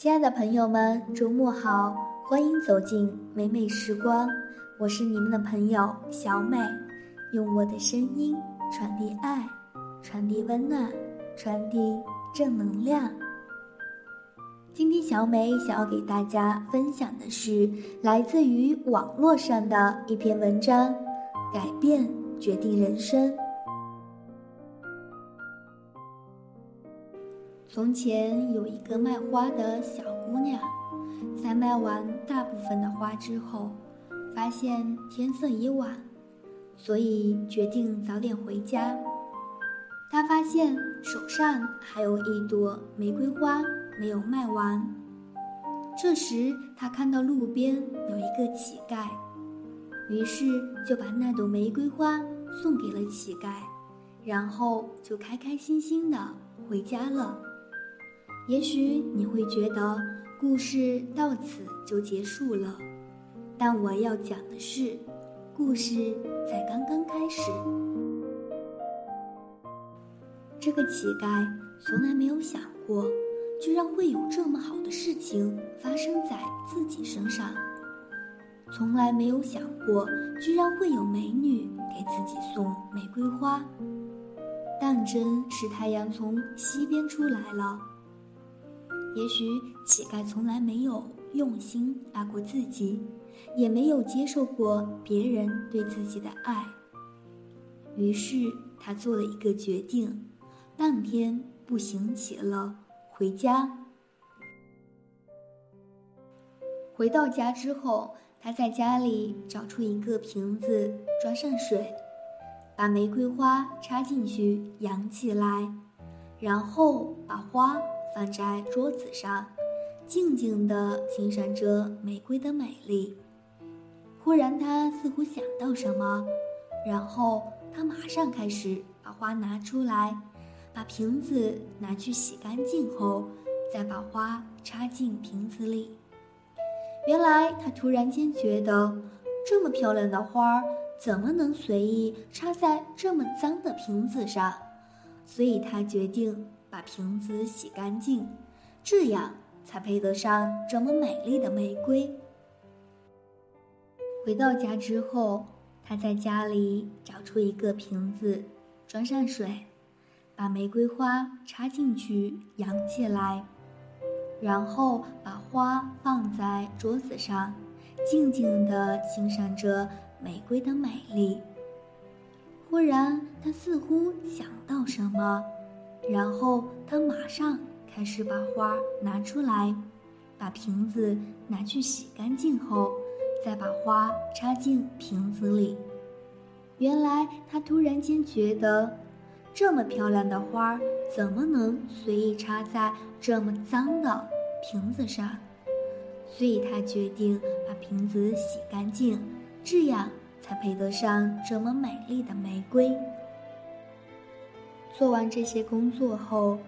亲爱的朋友们，周末好，欢迎走进美美时光，我是你们的朋友小美，用我的声音传递爱，传递温暖，传递正能量。今天小美想要给大家分享的是来自于网络上的一篇文章，改变决定人生。从前有一个卖花的小姑娘，在卖完大部分的花之后，发现天色已晚，所以决定早点回家。她发现手上还有一朵玫瑰花没有卖完。这时，她看到路边有一个乞丐，于是就把那朵玫瑰花送给了乞丐，然后就开开心心的回家了。也许你会觉得故事到此就结束了，但我要讲的是，故事才刚刚开始。这个乞丐从来没有想过，居然会有这么好的事情发生在自己身上；从来没有想过，居然会有美女给自己送玫瑰花。当真是太阳从西边出来了。也许乞丐从来没有用心爱过自己，也没有接受过别人对自己的爱。于是他做了一个决定，当天步行起了回家。回到家之后，他在家里找出一个瓶子，装上水，把玫瑰花插进去养起来，然后把花。放在桌子上，静静地欣赏着玫瑰的美丽。忽然，他似乎想到什么，然后他马上开始把花拿出来，把瓶子拿去洗干净后，再把花插进瓶子里。原来，他突然间觉得，这么漂亮的花儿怎么能随意插在这么脏的瓶子上？所以他决定。把瓶子洗干净，这样才配得上这么美丽的玫瑰。回到家之后，他在家里找出一个瓶子，装上水，把玫瑰花插进去养起来，然后把花放在桌子上，静静地欣赏着玫瑰的美丽。忽然，他似乎想到什么。然后他马上开始把花拿出来，把瓶子拿去洗干净后，再把花插进瓶子里。原来他突然间觉得，这么漂亮的花怎么能随意插在这么脏的瓶子上？所以他决定把瓶子洗干净，这样才配得上这么美丽的玫瑰。做完这些工作后，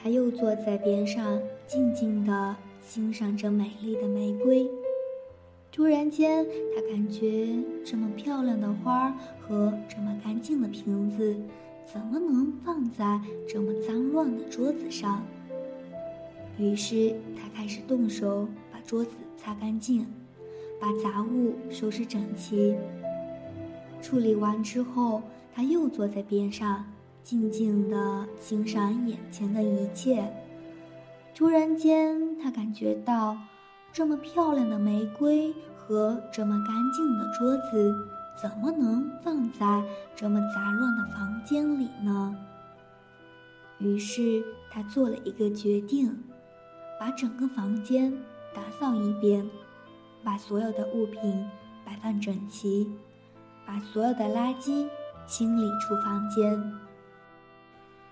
他又坐在边上，静静地欣赏着美丽的玫瑰。突然间，他感觉这么漂亮的花和这么干净的瓶子，怎么能放在这么脏乱的桌子上？于是，他开始动手把桌子擦干净，把杂物收拾整齐。处理完之后，他又坐在边上。静静地欣赏眼前的一切。突然间，他感觉到，这么漂亮的玫瑰和这么干净的桌子，怎么能放在这么杂乱的房间里呢？于是，他做了一个决定，把整个房间打扫一遍，把所有的物品摆放整齐，把所有的垃圾清理出房间。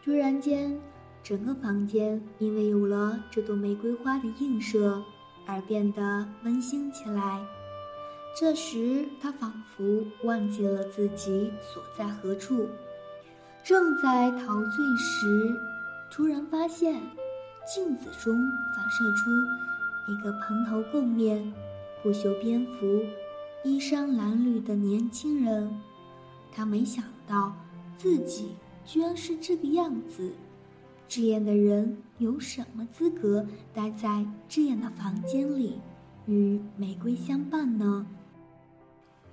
突然间，整个房间因为有了这朵玫瑰花的映射而变得温馨起来。这时，他仿佛忘记了自己所在何处，正在陶醉时，突然发现镜子中反射出一个蓬头垢面、不修边幅、衣衫褴褛的年轻人。他没想到自己。居然是这个样子，这样的人有什么资格待在这样的房间里，与玫瑰相伴呢？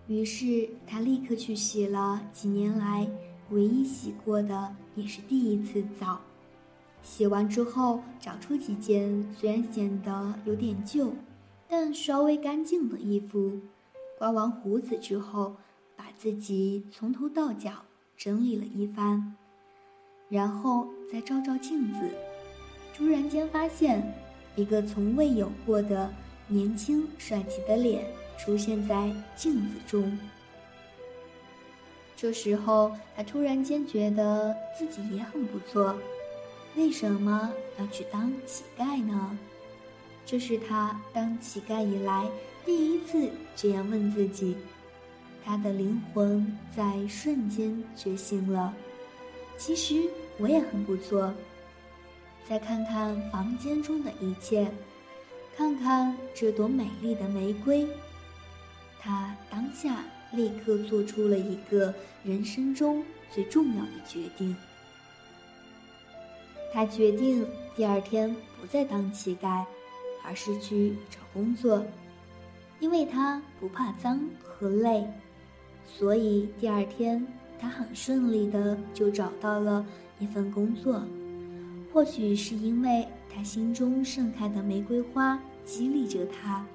于是他立刻去洗了几年来唯一洗过的，也是第一次澡。洗完之后，找出几件虽然显得有点旧，但稍微干净的衣服，刮完胡子之后，把自己从头到脚整理了一番，然后再照照镜子，突然间发现一个从未有过的年轻帅气的脸。出现在镜子中。这时候，他突然间觉得自己也很不错，为什么要去当乞丐呢？这是他当乞丐以来第一次这样问自己。他的灵魂在瞬间觉醒了。其实我也很不错。再看看房间中的一切，看看这朵美丽的玫瑰。他当下立刻做出了一个人生中最重要的决定。他决定第二天不再当乞丐，而是去找工作，因为他不怕脏和累，所以第二天他很顺利的就找到了一份工作。或许是因为他心中盛开的玫瑰花激励着他。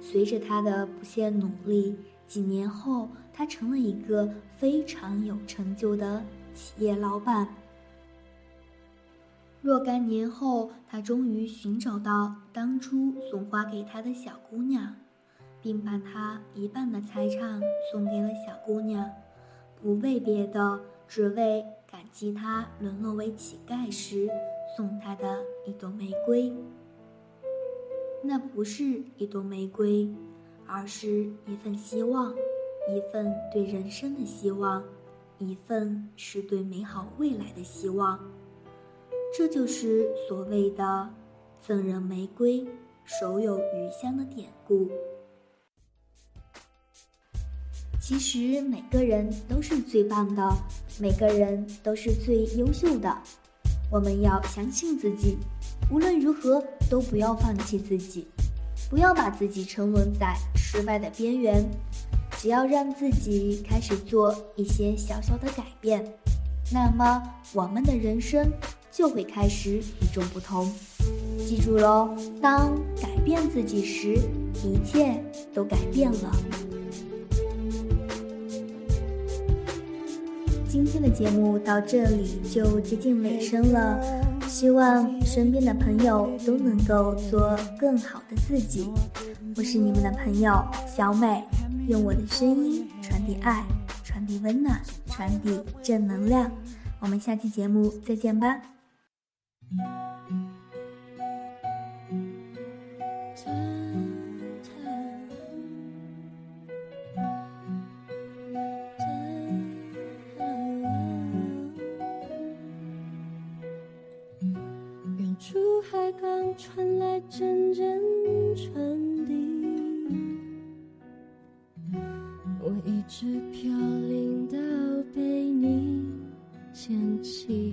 随着他的不懈努力，几年后，他成了一个非常有成就的企业老板。若干年后，他终于寻找到当初送花给他的小姑娘，并把他一半的财产送给了小姑娘，不为别的，只为感激他沦落为乞丐时送他的一朵玫瑰。那不是一朵玫瑰，而是一份希望，一份对人生的希望，一份是对美好未来的希望。这就是所谓的“赠人玫瑰，手有余香”的典故。其实每个人都是最棒的，每个人都是最优秀的。我们要相信自己。无论如何，都不要放弃自己，不要把自己沉沦在失败的边缘。只要让自己开始做一些小小的改变，那么我们的人生就会开始与众不同。记住喽，当改变自己时，一切都改变了。今天的节目到这里就接近尾声了，希望身边的朋友都能够做更好的自己。我是你们的朋友小美，用我的声音传递爱，传递温暖，传递正能量。我们下期节目再见吧。出海港传来阵阵传递，我一直飘零到被你捡起。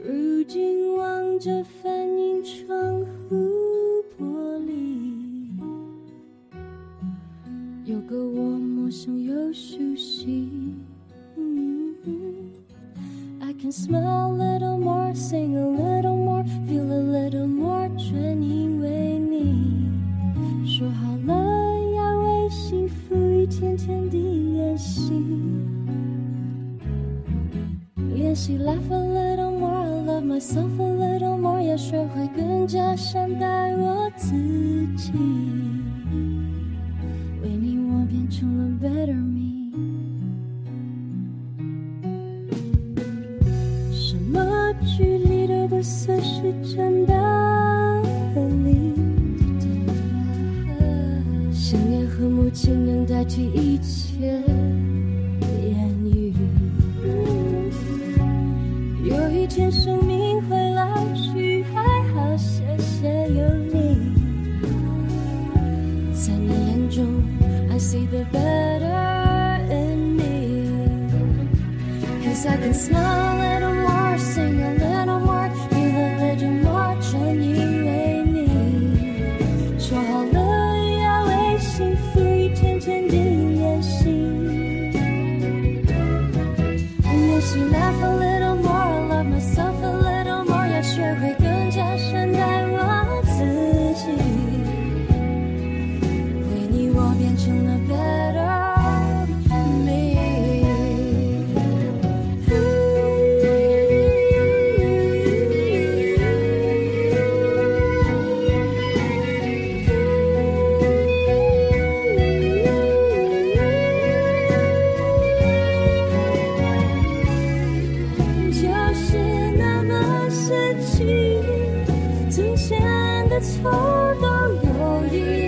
如今望着反映窗户玻璃，有个我陌生又熟悉。I can smell. more, sing a little. feel a little more，全因为你说好了要为幸福一天天地练习，练习 laugh a little more，love myself a little more，要学会更加善待我自己，为你我变成了 better 亲能代替一切言语。有一天生命会老去，还好谢谢有你。在你眼中，I see the better in me，cause I can smile 从前的错都有意义，